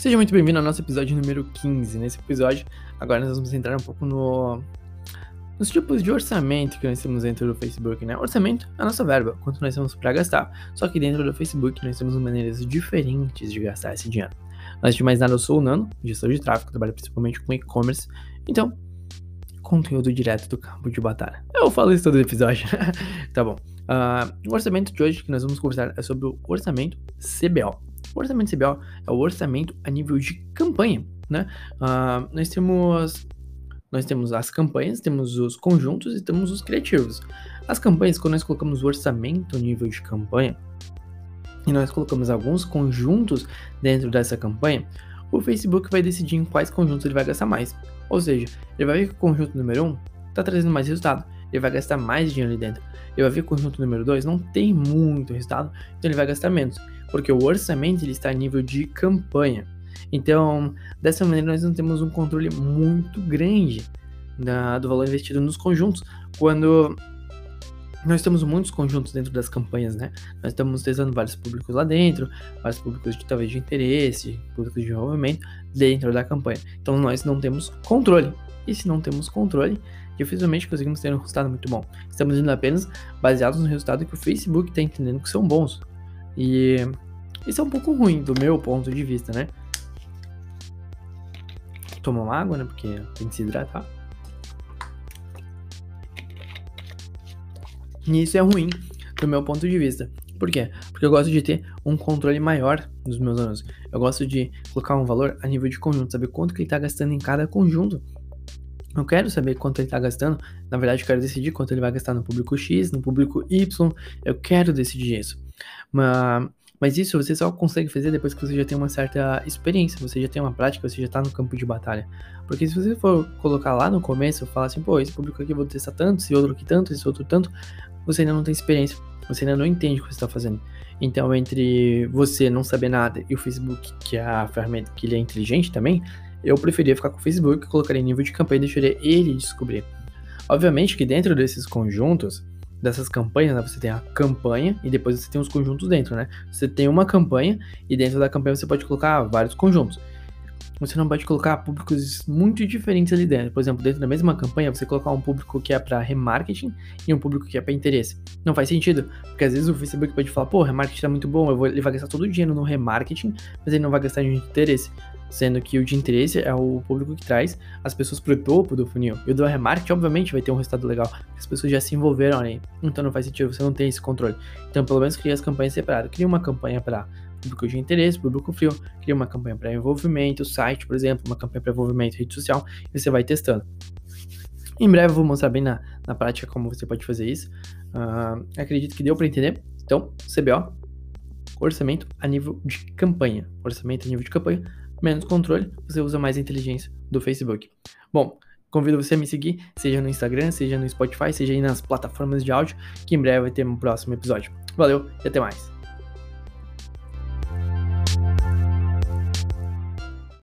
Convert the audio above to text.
Seja muito bem-vindo ao nosso episódio número 15. Nesse episódio, agora nós vamos entrar um pouco no, nos tipos de orçamento que nós temos dentro do Facebook, né? Orçamento é a nossa verba, quanto nós temos para gastar. Só que dentro do Facebook nós temos maneiras diferentes de gastar esse dinheiro. Antes de mais nada, eu sou o Nano, gestor de tráfego, trabalho principalmente com e-commerce. Então, conteúdo direto do campo de batalha. Eu falo isso todo episódio. tá bom. Uh, o orçamento de hoje que nós vamos conversar é sobre o orçamento CBO. O orçamento CBO é o orçamento a nível de campanha, né? Uh, nós temos nós temos as campanhas, temos os conjuntos e temos os criativos. As campanhas, quando nós colocamos o orçamento a nível de campanha e nós colocamos alguns conjuntos dentro dessa campanha, o Facebook vai decidir em quais conjuntos ele vai gastar mais. Ou seja, ele vai ver que o conjunto número 1 está trazendo mais resultado, ele vai gastar mais dinheiro ali dentro. Que o conjunto número 2 não tem muito resultado, então ele vai gastar menos porque o orçamento ele está a nível de campanha. Então, dessa maneira, nós não temos um controle muito grande da, do valor investido nos conjuntos, quando nós temos muitos conjuntos dentro das campanhas, né? Nós estamos testando vários públicos lá dentro, vários públicos de talvez de interesse, públicos de envolvimento dentro da campanha. Então nós não temos controle. E se não temos controle, dificilmente conseguimos ter um resultado muito bom. Estamos indo apenas baseados no resultado que o Facebook está entendendo que são bons. E isso é um pouco ruim do meu ponto de vista, né? Tomar uma água, né? Porque tem que se hidratar. E isso é ruim do meu ponto de vista. Por quê? Porque eu gosto de ter um controle maior dos meus alunos. Eu gosto de colocar um valor a nível de conjunto, saber quanto que ele está gastando em cada conjunto. Eu quero saber quanto ele está gastando. Na verdade, eu quero decidir quanto ele vai gastar no público X, no público Y. Eu quero decidir isso. Mas, mas isso você só consegue fazer depois que você já tem uma certa experiência, você já tem uma prática, você já tá no campo de batalha. Porque se você for colocar lá no começo, falar assim, pô, esse público aqui eu vou testar tanto, esse outro aqui tanto, esse outro tanto, você ainda não tem experiência, você ainda não entende o que você está fazendo. Então, entre você não saber nada e o Facebook, que é a ferramenta que ele é inteligente também, eu preferia ficar com o Facebook, colocaria nível de campanha e deixaria ele descobrir. Obviamente que dentro desses conjuntos, dessas campanhas, né? Você tem a campanha e depois você tem os conjuntos dentro, né? Você tem uma campanha e dentro da campanha você pode colocar vários conjuntos. Você não pode colocar públicos muito diferentes ali dentro. Por exemplo, dentro da mesma campanha, você colocar um público que é para remarketing e um público que é para interesse. Não faz sentido, porque às vezes o Facebook pode falar, pô, remarketing tá muito bom, vou, ele vai gastar todo o dinheiro no remarketing, mas ele não vai gastar de interesse sendo que o de interesse é o público que traz as pessoas para o topo do funil. E o do remarketing, obviamente, vai ter um resultado legal, as pessoas já se envolveram ali. Então não faz sentido, você não tem esse controle. Então, pelo menos, cria as campanhas separadas. Cria uma campanha para público de interesse, público frio, cria uma campanha para envolvimento, site, por exemplo, uma campanha para envolvimento, rede social, e você vai testando. Em breve eu vou mostrar bem na, na prática como você pode fazer isso. Uh, acredito que deu para entender. Então, CBO, orçamento a nível de campanha. Orçamento a nível de campanha menos controle, você usa mais inteligência do Facebook. Bom, convido você a me seguir, seja no Instagram, seja no Spotify, seja aí nas plataformas de áudio, que em breve vai ter um próximo episódio. Valeu e até mais.